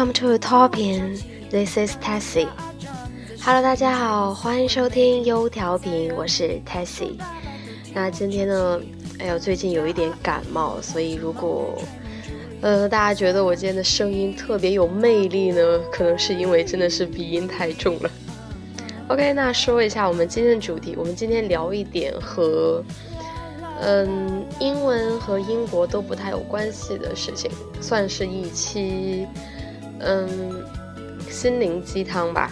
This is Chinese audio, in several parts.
Welcome to the topin. This is Tessie. Hello，大家好，欢迎收听优调频，我是 Tessie。那今天呢，哎呦，最近有一点感冒，所以如果呃大家觉得我今天的声音特别有魅力呢，可能是因为真的是鼻音太重了。OK，那说一下我们今天的主题，我们今天聊一点和嗯英文和英国都不太有关系的事情，算是一期嗯心灵鸡汤吧。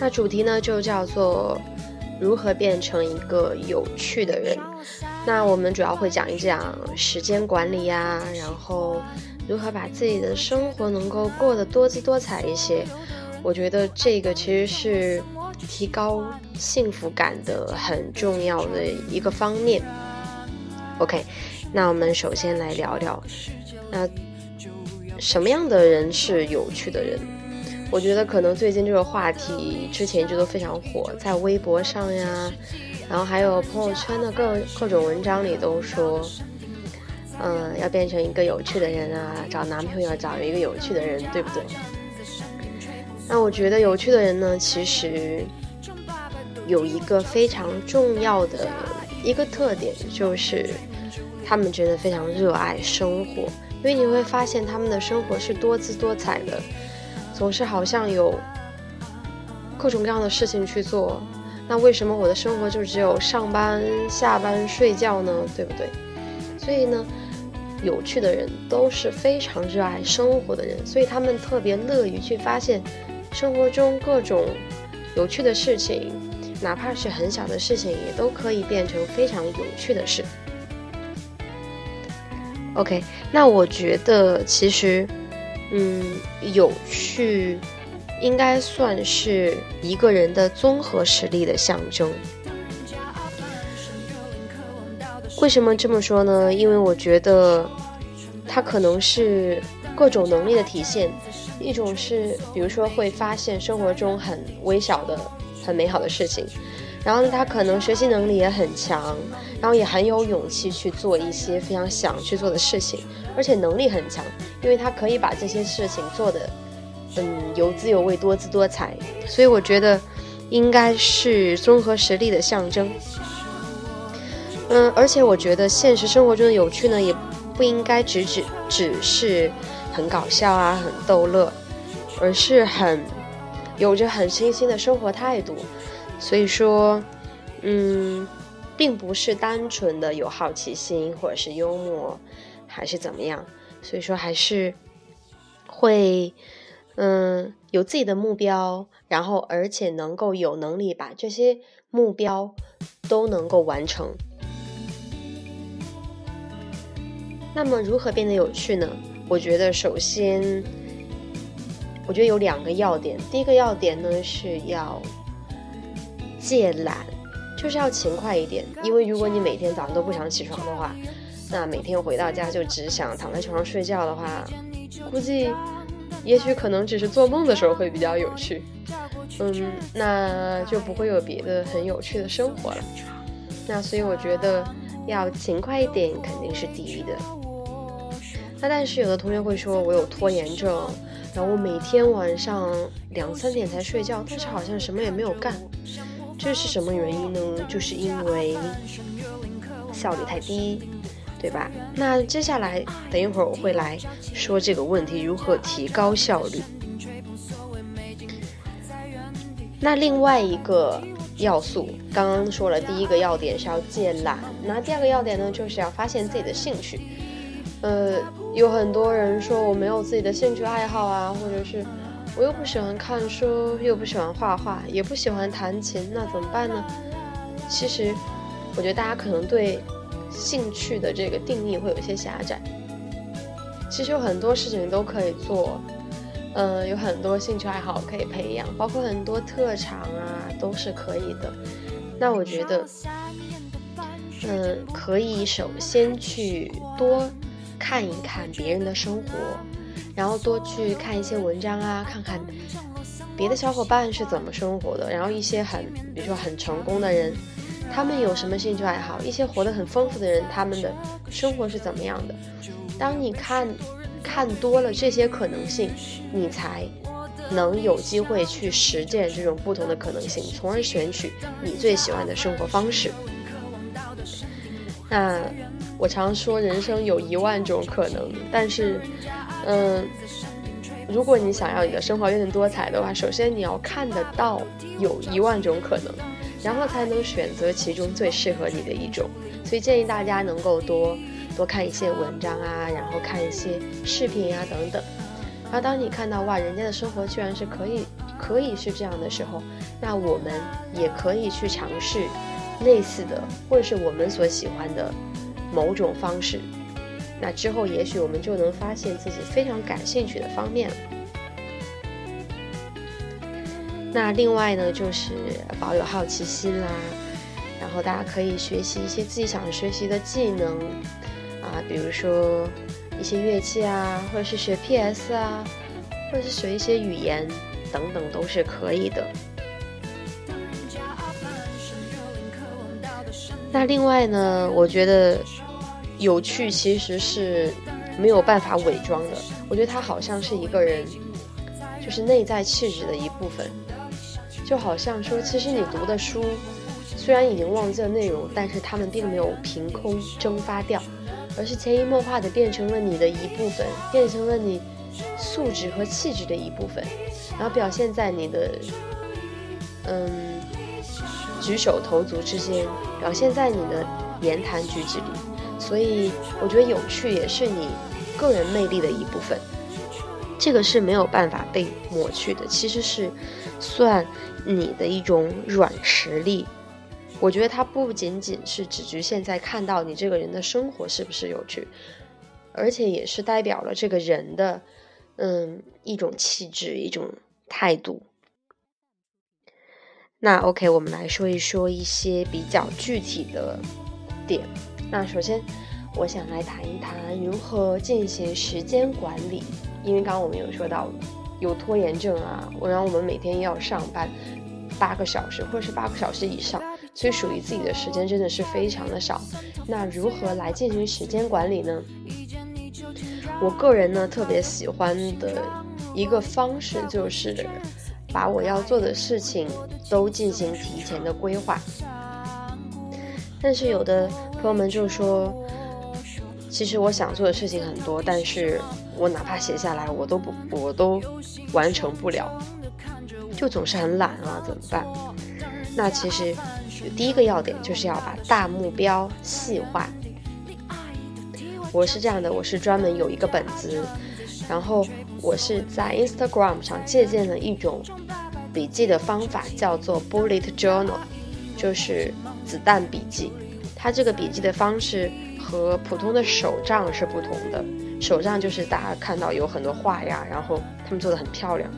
那主题呢就叫做如何变成一个有趣的人。那我们主要会讲一讲时间管理呀、然后如何把自己的生活能够过得多姿多彩一些。我觉得这个其实是提高幸福感的很重要的一个方面。OK，那我们首先来聊聊，那什么样的人是有趣的人？我觉得可能最近这个话题之前一直都非常火，在微博上呀，然后还有朋友圈的各各种文章里都说，嗯、要变成一个有趣的人啊，找男朋友要找一个有趣的人，对不对？那我觉得有趣的人呢，其实有一个非常重要的一个特点，就是他们真的非常热爱生活，因为你会发现他们的生活是多姿多彩的，总是好像有各种各样的事情去做。那为什么我的生活就只有上班、下班、睡觉呢？对不对？所以呢，有趣的人都是非常热爱生活的人，所以他们特别乐于去发现生活中各种有趣的事情，哪怕是很小的事情，也都可以变成非常有趣的事。OK，那我觉得其实，嗯，有趣应该算是一个人的综合实力的象征。为什么这么说呢？因为我觉得它可能是各种能力的体现。一种是，比如说会发现生活中很微小的、很美好的事情，然后呢，他可能学习能力也很强，然后也很有勇气去做一些非常想去做的事情，而且能力很强，因为他可以把这些事情做的，嗯，有滋有味、多姿多彩。所以我觉得应该是综合实力的象征。嗯，而且我觉得现实生活中的有趣呢，也不应该只只只是很搞笑啊、很逗乐，而是很有着很清新的生活态度。所以说，嗯，并不是单纯的有好奇心或者是幽默，还是怎么样。所以说，还是会嗯有自己的目标，然后而且能够有能力把这些目标都能够完成。那么如何变得有趣呢？我觉得首先，我觉得有两个要点。第一个要点呢是要戒懒，就是要勤快一点。因为如果你每天早上都不想起床的话，那每天回到家就只想躺在床上睡觉的话，估计也许可能只是做梦的时候会比较有趣。嗯，那就不会有别的很有趣的生活了。那所以我觉得要勤快一点肯定是第一的。那但是有的同学会说我有拖延症，然后我每天晚上两三点才睡觉，但是好像什么也没有干，这是什么原因呢？就是因为效率太低，对吧？那接下来等一会儿我会来说这个问题如何提高效率。那另外一个要素，刚刚说了，第一个要点是要戒懒，那第二个要点呢，就是要发现自己的兴趣。呃，有很多人说我没有自己的兴趣爱好啊，或者是我又不喜欢看书，又不喜欢画画，也不喜欢弹琴，那怎么办呢？其实，我觉得大家可能对兴趣的这个定义会有一些狭窄。其实有很多事情都可以做，嗯，有很多兴趣爱好可以培养，包括很多特长啊，都是可以的。那我觉得，嗯，可以首先去多看一看别人的生活，然后多去看一些文章啊，看看别的小伙伴是怎么生活的，然后一些很，比如说很成功的人。他们有什么兴趣爱好？一些活得很丰富的人，他们的生活是怎么样的？当你看看多了这些可能性，你才能有机会去实践这种不同的可能性，从而选取你最喜欢的生活方式。那我常说人生有一万种可能，但是，嗯，如果你想要你的生活变得多彩的话，首先你要看得到有一万种可能。然后才能选择其中最适合你的一种，所以建议大家能够多多看一些文章啊，然后看一些视频啊等等。然后当你看到哇，人家的生活居然是可以可以是这样的时候，那我们也可以去尝试类似的，或者是我们所喜欢的某种方式。那之后也许我们就能发现自己非常感兴趣的方面了。那另外呢，就是保有好奇心啦，然后大家可以学习一些自己想学习的技能啊，比如说一些乐器啊，或者是学 PS 啊，或者是学一些语言等等，都是可以的。那另外呢，我觉得有趣其实是没有办法伪装的，我觉得它好像是一个人就是内在气质的一部分。就好像说，其实你读的书，虽然已经忘记了内容，但是他们并没有凭空蒸发掉，而是潜移默化的变成了你的一部分，变成了你素质和气质的一部分，然后表现在你的嗯举手投足之间，表现在你的言谈举止里。所以我觉得有趣也是你个人魅力的一部分，这个是没有办法被抹去的，其实是算。你的一种软实力，我觉得它不仅仅是只局限在看到你这个人的生活是不是有趣，而且也是代表了这个人的，嗯，一种气质，一种态度。那 OK，我们来说一说一些比较具体的点。那首先，我想来谈一谈如何进行时间管理，因为刚刚我们有说到。有拖延症啊，我让我们每天要上班八个小时，或者是八个小时以上，所以属于自己的时间真的是非常的少。那如何来进行时间管理呢？我个人呢特别喜欢的一个方式就是把我要做的事情都进行提前的规划。但是有的朋友们就说。其实我想做的事情很多，但是我哪怕写下来，我都不，我都完成不了，就总是很懒啊，怎么办？那其实第一个要点就是要把大目标细化。我是这样的，我是专门有一个本子，然后我是在 Instagram 上借鉴了一种笔记的方法，叫做 Bullet Journal，就是子弹笔记。它这个笔记的方式。和普通的手账是不同的，手账就是大家看到有很多画呀，然后他们做的很漂亮，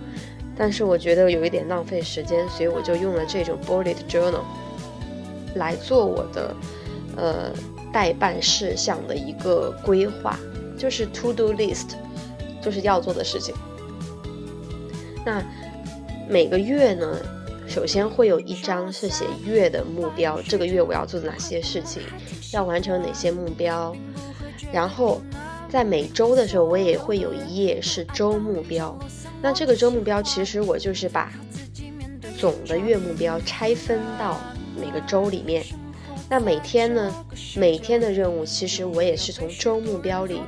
但是我觉得有一点浪费时间，所以我就用了这种 bullet journal 来做我的呃代办事项的一个规划，就是 to do list，就是要做的事情。那每个月呢？首先会有一张是写月的目标，这个月我要做哪些事情，要完成哪些目标。然后在每周的时候，我也会有一页是周目标。那这个周目标其实我就是把总的月目标拆分到每个周里面。那每天呢，每天的任务其实我也是从周目标里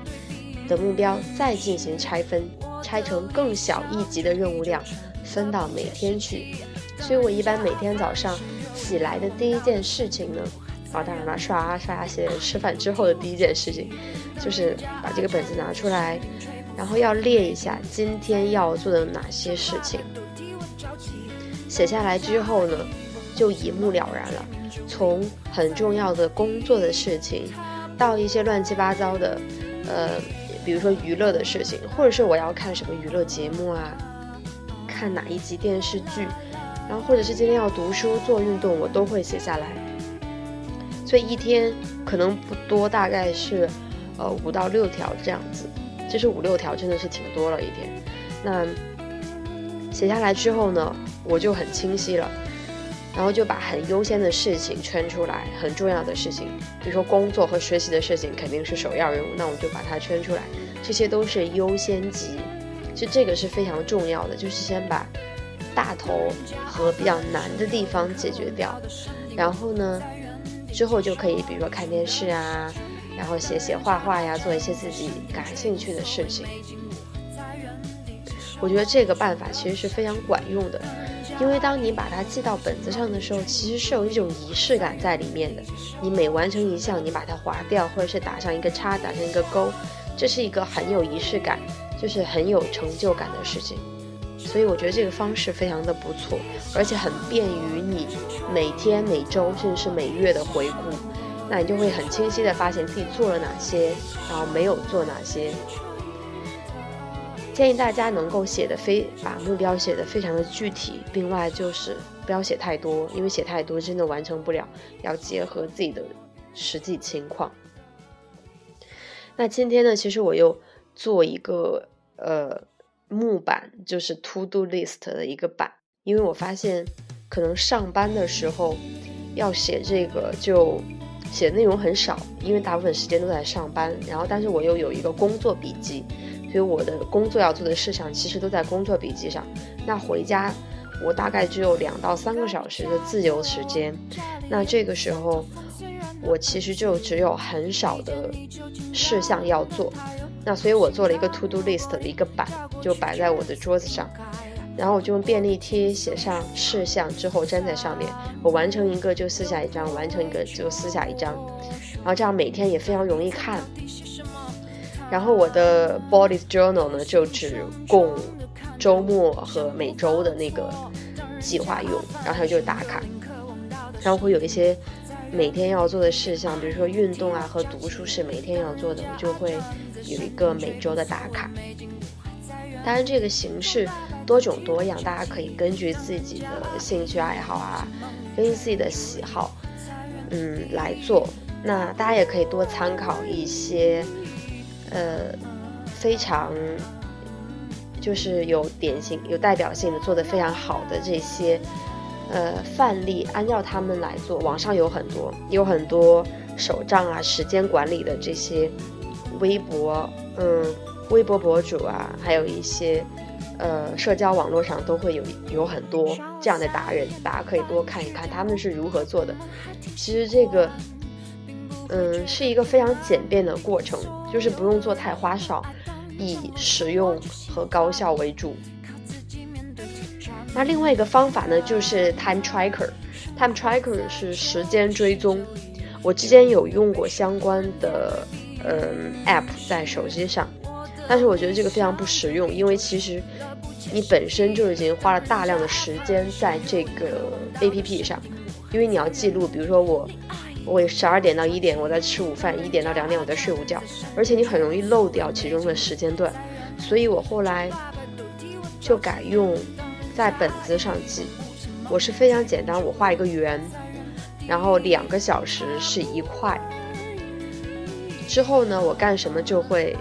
的目标再进行拆分，拆成更小一级的任务量，分到每天去。所以我一般每天早上起来的第一件事情呢，啊，当然了，刷、刷牙、洗、吃饭之后的第一件事情，就是把这个本子拿出来，然后要列一下今天要做的哪些事情。写下来之后呢，就一目了然了。从很重要的工作的事情，到一些乱七八糟的，呃，比如说娱乐的事情，或者是我要看什么娱乐节目啊，看哪一集电视剧，然后或者是今天要读书做运动，我都会写下来。所以一天可能不多，大概是呃五到六条这样子。其实五六条真的是挺多了一天。那写下来之后呢，我就很清晰了。然后就把很优先的事情圈出来，很重要的事情，比如说工作和学习的事情肯定是首要任务，那我就把它圈出来，这些都是优先级。其实这个是非常重要的，就是先把大头和比较难的地方解决掉，然后呢，之后就可以比如说看电视啊，然后写写画画呀，做一些自己感兴趣的事情。我觉得这个办法其实是非常管用的。因为当你把它记到本子上的时候，其实是有一种仪式感在里面的。你每完成一项，你把它划掉，或者是打上一个叉，打上一个勾，这是一个很有仪式感，就是很有成就感的事情。所以我觉得这个方式非常的不错，而且很便于你每天、每周甚至是每月的回顾。那你就会很清晰的发现自己做了哪些，然后没有做哪些。建议大家能够写的非把目标写的非常的具体，另外就是不要写太多，因为写太多真的完成不了，要结合自己的实际情况。那今天呢，其实我又做一个呃木板，就是 To Do List 的一个板，因为我发现可能上班的时候要写这个就写内容很少，因为大部分时间都在上班，然后但是我又有一个工作笔记。所以我的工作要做的事项其实都在工作笔记上。那回家，我大概只有两到三个小时的自由时间。那这个时候，我其实就只有很少的事项要做。那所以我做了一个 to do list 的一个板，就摆在我的桌子上。然后我就用便利贴写上事项之后粘在上面。我完成一个就撕下一张，完成一个就撕下一张。然后这样每天也非常容易看。然后我的 body journal 呢，就只供周末和每周的那个计划用，然后还有就是打卡，然后会有一些每天要做的事项，比如说运动啊和读书是每天要做的，我就会有一个每周的打卡。当然这个形式多种多样，大家可以根据自己的兴趣爱好啊，根据自己的喜好，嗯来做。那大家也可以多参考一些。呃，非常就是有典型、有代表性的，做的非常好的这些呃范例，按照他们来做。网上有很多，有很多手账啊、时间管理的这些微博，嗯，微博博主啊，还有一些呃社交网络上都会有有很多这样的达人，大家可以多看一看他们是如何做的。其实这个。嗯，是一个非常简便的过程，就是不用做太花哨，以实用和高效为主。那另外一个方法呢，就是 Time Tracker。Time Tracker 是时间追踪。我之前有用过相关的嗯 App 在手机上，但是我觉得这个非常不实用，因为其实你本身就已经花了大量的时间在这个 APP 上，因为你要记录，比如说我。我十二点到一点我在吃午饭，一点到两点我在睡午觉，而且你很容易漏掉其中的时间段，所以我后来就改用在本子上记。我是非常简单，我画一个圆，然后两个小时是一块。之后呢，我干什么就会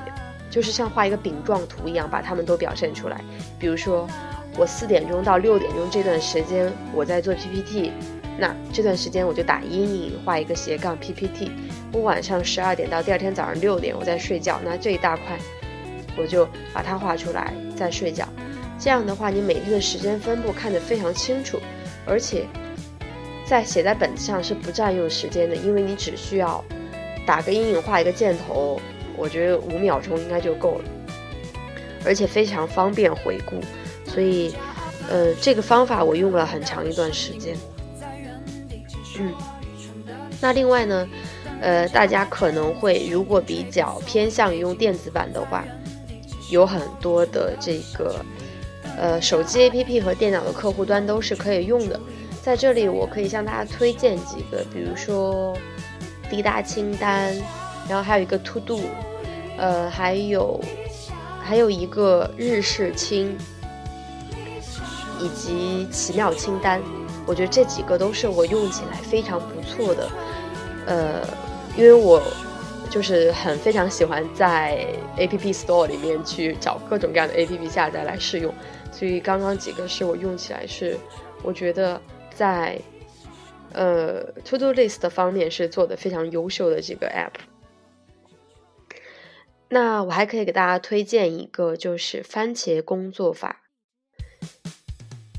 就是像画一个饼状图一样，把它们都表现出来。比如说，我四点钟到六点钟这段时间我在做 PPT。那这段时间我就打阴影画一个斜杠 PPT。我晚上十二点到第二天早上六点我在睡觉，那这一大块我就把它画出来再睡觉。这样的话，你每天的时间分布看得非常清楚，而且在写在本子上是不占用时间的，因为你只需要打个阴影画一个箭头，我觉得五秒钟应该就够了，而且非常方便回顾。所以，呃，这个方法我用了很长一段时间。嗯，那另外呢，呃，大家可能会如果比较偏向于用电子版的话，有很多的这个呃手机 APP 和电脑的客户端都是可以用的。在这里，我可以向大家推荐几个，比如说滴答清单、然后还有一个 To Do，呃，还有还有一个日事清，以及奇妙清单。我觉得这几个都是我用起来非常不错的，呃，因为我就是很非常喜欢在 App Store 里面去找各种各样的 App 下载来试用，所以刚刚几个是我用起来是我觉得在呃 To Do List 的方面是做的非常优秀的几个 App。那我还可以给大家推荐一个，就是番茄工作法。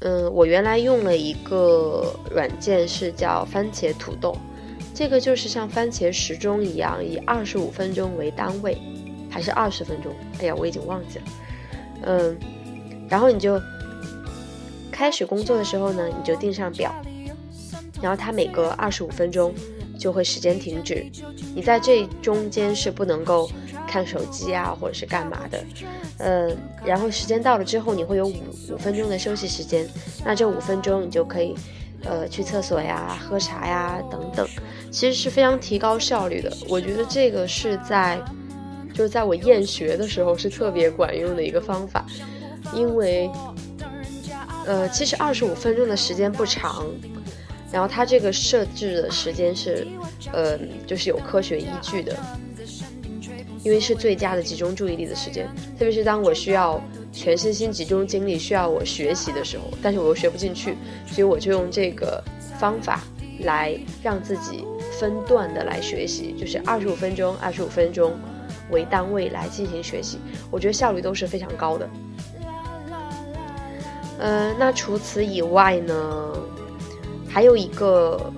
嗯，我原来用了一个软件，是叫番茄土豆，这个就是像番茄时钟一样，以二十五分钟为单位，还是二十分钟？哎呀，我已经忘记了。嗯，然后你就开始工作的时候呢，你就定上表，然后它每隔二十五分钟就会时间停止，你在这中间是不能够。看手机啊，或者是干嘛的，嗯，然后时间到了之后，你会有五五分钟的休息时间。那这五分钟你就可以，呃，去厕所呀、喝茶呀等等，其实是非常提高效率的。我觉得这个是在，就是在我厌学的时候是特别管用的一个方法，因为，呃，其实二十五分钟的时间不长，然后它这个设置的时间是，呃，就是有科学依据的。因为是最佳的集中注意力的时间，特别是当我需要全身心集中精力，需要我学习的时候，但是我又学不进去，所以我就用这个方法来让自己分段的来学习，就是二十五分钟、二十五分钟为单位来进行学习，我觉得效率都是非常高的。嗯，那除此以外呢，还有一个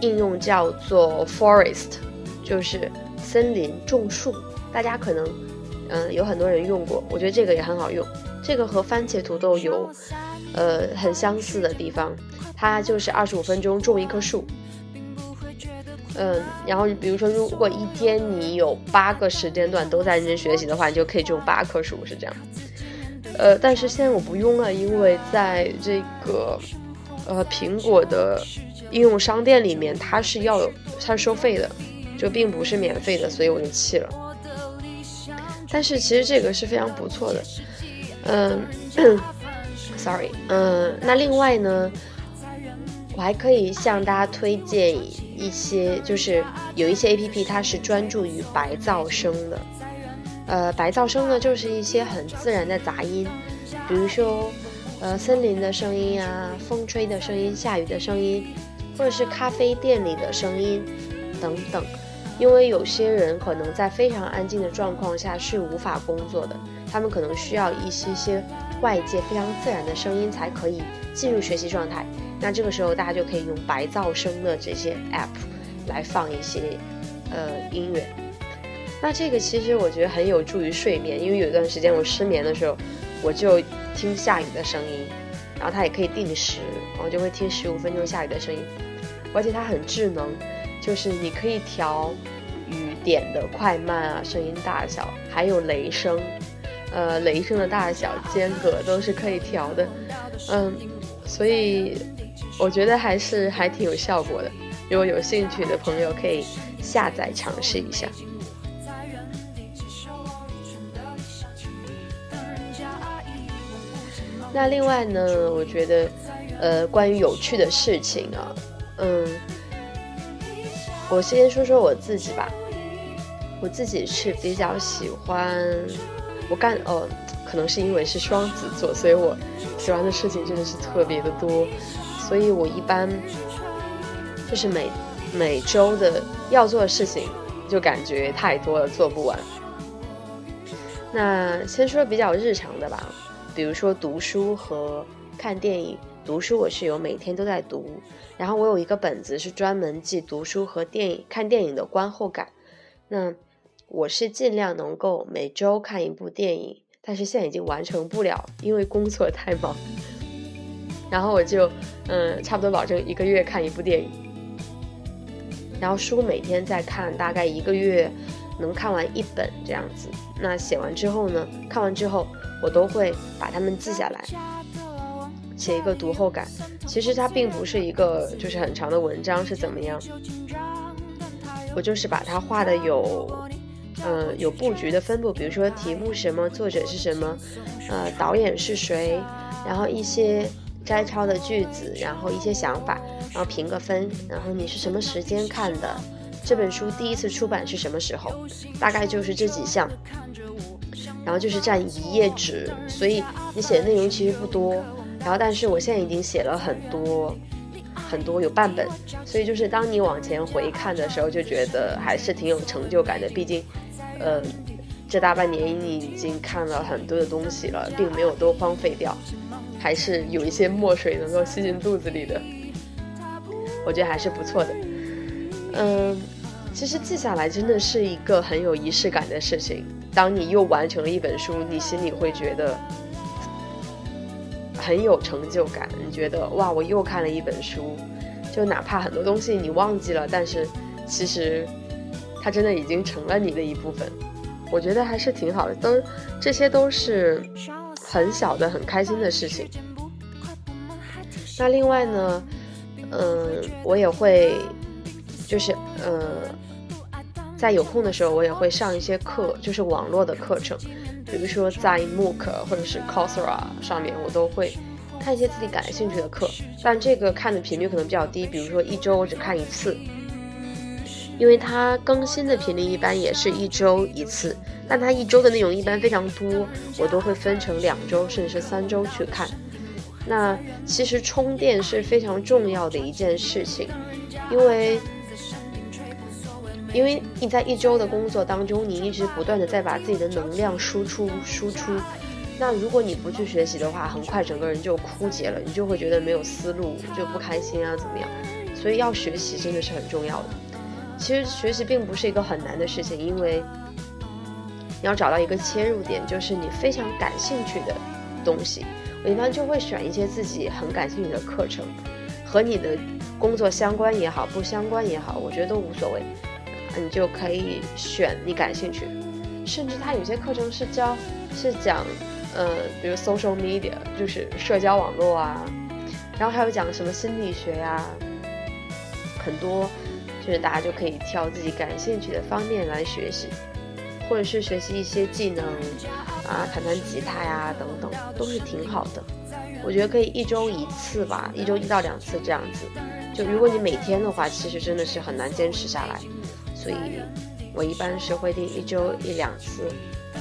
应用叫做 Forest，就是。森林种树，大家可能，嗯，有很多人用过，我觉得这个也很好用。这个和番茄土豆有，呃，很相似的地方，它就是二十五分钟种一棵树。嗯，然后比如说，如果一天你有八个时间段都在认真学习的话，你就可以种八棵树，是这样。呃，但是现在我不用了，因为在这个，呃，苹果的应用商店里面，它是要有，它是收费的。就并不是免费的，所以我就弃了。但是其实这个是非常不错的，嗯，sorry，嗯，那另外呢，我还可以向大家推荐一些，就是有一些 A P P 它是专注于白噪声的，呃，白噪声呢就是一些很自然的杂音，比如说呃森林的声音啊，风吹的声音，下雨的声音，或者是咖啡店里的声音等等。因为有些人可能在非常安静的状况下是无法工作的，他们可能需要一些些外界非常自然的声音才可以进入学习状态。那这个时候大家就可以用白噪声的这些 app 来放一些呃音乐。那这个其实我觉得很有助于睡眠，因为有一段时间我失眠的时候，我就听下雨的声音，然后它也可以定时，我就会听十五分钟下雨的声音，而且它很智能，就是你可以调。雨点的快慢啊，声音大小，还有雷声，呃，雷声的大小、间隔都是可以调的，嗯，所以我觉得还是还挺有效果的。如果有兴趣的朋友可以下载尝试一下。那另外呢，我觉得，呃，关于有趣的事情啊，嗯，我先说说我自己吧。我自己是比较喜欢，我干哦，可能是因为是双子座，所以我喜欢的事情真的是特别的多，所以我一般就是每每周的要做的事情就感觉太多了，做不完。那先说比较日常的吧，比如说读书和看电影。读书我是有每天都在读，然后我有一个本子是专门记读书和电影看电影的观后感，那。我是尽量能够每周看一部电影，但是现在已经完成不了，因为工作太忙。然后我就，嗯，差不多保证一个月看一部电影。然后书每天在看，大概一个月能看完一本这样子。那写完之后呢，看完之后我都会把它们记下来，写一个读后感。其实它并不是一个就是很长的文章是怎么样。我就是把它画的有，呃，有布局的分布，比如说题目什么，作者是什么，呃，导演是谁，然后一些摘抄的句子，然后一些想法，然后评个分，然后你是什么时间看的，这本书第一次出版是什么时候，大概就是这几项，然后就是占一页纸，所以你写的内容其实不多，然后但是我现在已经写了很多。很多有半本，所以就是当你往前回看的时候，就觉得还是挺有成就感的。毕竟，呃，这大半年你已经看了很多的东西了，并没有都荒废掉，还是有一些墨水能够吸进肚子里的。我觉得还是不错的。嗯，其实记下来真的是一个很有仪式感的事情。当你又完成了一本书，你心里会觉得。很有成就感，你觉得哇，我又看了一本书，就哪怕很多东西你忘记了，但是其实它真的已经成了你的一部分，我觉得还是挺好的，都这些都是很小的很开心的事情。那另外呢，嗯，我也会就是呃，在有空的时候，我也会上一些课，就是网络的课程。比如说在 MOOC 或者是 c o s e r a 上面，我都会看一些自己感兴趣的课，但这个看的频率可能比较低。比如说一周我只看一次，因为它更新的频率一般也是一周一次，但它一周的内容一般非常多，我都会分成两周甚至是三周去看。那其实充电是非常重要的一件事情，因为。因为你在一周的工作当中，你一直不断的在把自己的能量输出输出，那如果你不去学习的话，很快整个人就枯竭了，你就会觉得没有思路，就不开心啊，怎么样？所以要学习真的是很重要的。其实学习并不是一个很难的事情，因为你要找到一个切入点，就是你非常感兴趣的东西。我一般就会选一些自己很感兴趣的课程，和你的工作相关也好，不相关也好，我觉得都无所谓。你就可以选你感兴趣，甚至他有些课程是教，是讲，呃，比如 social media，就是社交网络啊，然后还有讲什么心理学呀，很多，就是大家就可以挑自己感兴趣的方面来学习，或者是学习一些技能，啊，弹弹吉他呀等等，都是挺好的。我觉得可以一周一次吧，一周一到两次这样子。就如果你每天的话，其实真的是很难坚持下来。所以，我一般是会定一周一两次，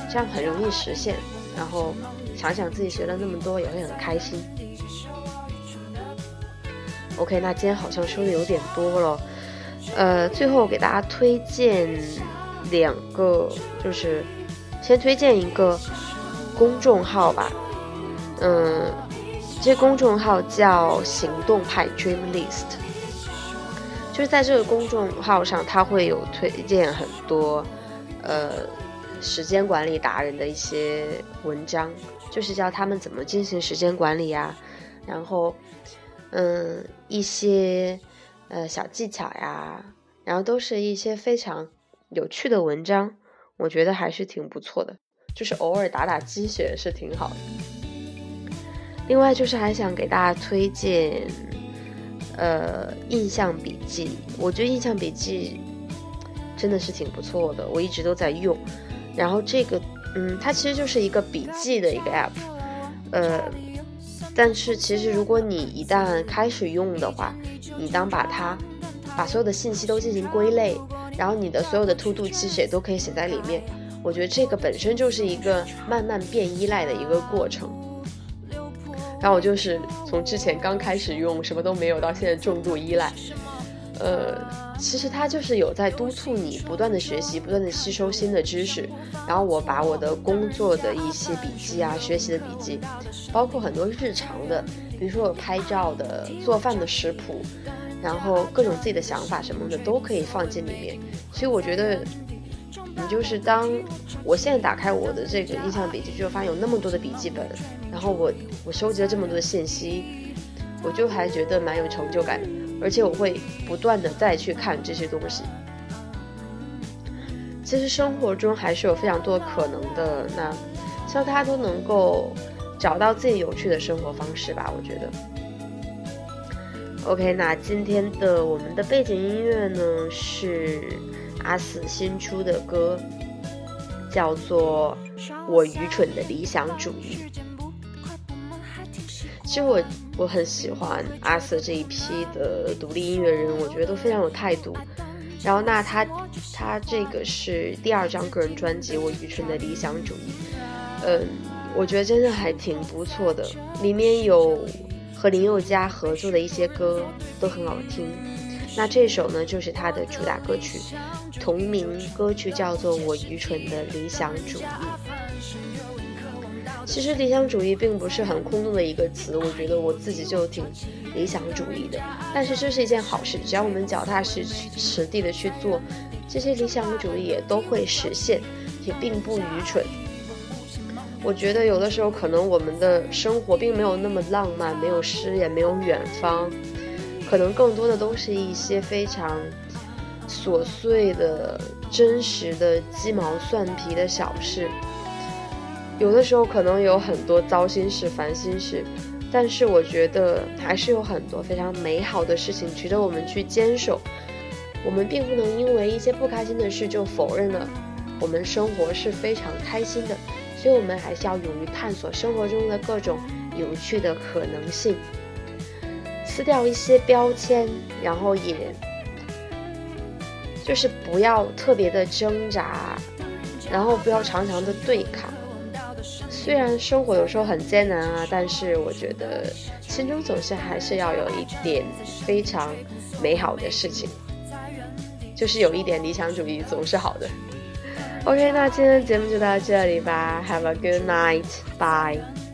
这样很容易实现。然后想想自己学了那么多，也会很开心。OK，那今天好像说的有点多了，呃，最后给大家推荐两个，就是先推荐一个公众号吧，嗯，这公众号叫行动派 Dream List。就是在这个公众号上，他会有推荐很多，呃，时间管理达人的一些文章，就是教他们怎么进行时间管理呀，然后，嗯，一些呃小技巧呀，然后都是一些非常有趣的文章，我觉得还是挺不错的，就是偶尔打打鸡血是挺好的。另外就是还想给大家推荐。呃，印象笔记，我觉得印象笔记真的是挺不错的，我一直都在用。然后这个，嗯，它其实就是一个笔记的一个 app，呃，但是其实如果你一旦开始用的话，你当把它把所有的信息都进行归类，然后你的所有的 to do 其实也都可以写在里面。我觉得这个本身就是一个慢慢变依赖的一个过程。然后我就是从之前刚开始用什么都没有，到现在重度依赖。呃，其实它就是有在督促你不断的学习，不断的吸收新的知识。然后我把我的工作的一些笔记啊，学习的笔记，包括很多日常的，比如说我拍照的、做饭的食谱，然后各种自己的想法什么的都可以放进里面。所以我觉得。你就是当我现在打开我的这个印象笔记，就发现有那么多的笔记本，然后我我收集了这么多的信息，我就还觉得蛮有成就感，而且我会不断的再去看这些东西。其实生活中还是有非常多可能的，那希望大家都能够找到自己有趣的生活方式吧。我觉得，OK，那今天的我们的背景音乐呢是阿死新出的歌，叫做《我愚蠢的理想主义》。其实我我很喜欢阿瑟这一批的独立音乐人，我觉得都非常有态度。然后那他他这个是第二张个人专辑《我愚蠢的理想主义》，嗯，我觉得真的还挺不错的，里面有。和林宥嘉合作的一些歌都很好听，那这首呢就是他的主打歌曲，同名歌曲叫做《我愚蠢的理想主义》。其实理想主义并不是很空洞的一个词，我觉得我自己就挺理想主义的。但是这是一件好事，只要我们脚踏实实地的去做，这些理想主义也都会实现，也并不愚蠢。我觉得有的时候可能我们的生活并没有那么浪漫，没有诗也没有远方，可能更多的都是一些非常琐碎的、真实的、鸡毛蒜皮的小事。有的时候可能有很多糟心事、烦心事，但是我觉得还是有很多非常美好的事情值得我们去坚守。我们并不能因为一些不开心的事就否认了我们生活是非常开心的。所以，我们还是要勇于探索生活中的各种有趣的可能性，撕掉一些标签，然后也就是不要特别的挣扎，然后不要常常的对抗。虽然生活有时候很艰难啊，但是我觉得心中总是还是要有一点非常美好的事情，就是有一点理想主义总是好的。OK，那今天的节目就到这里吧。Have a good night. Bye.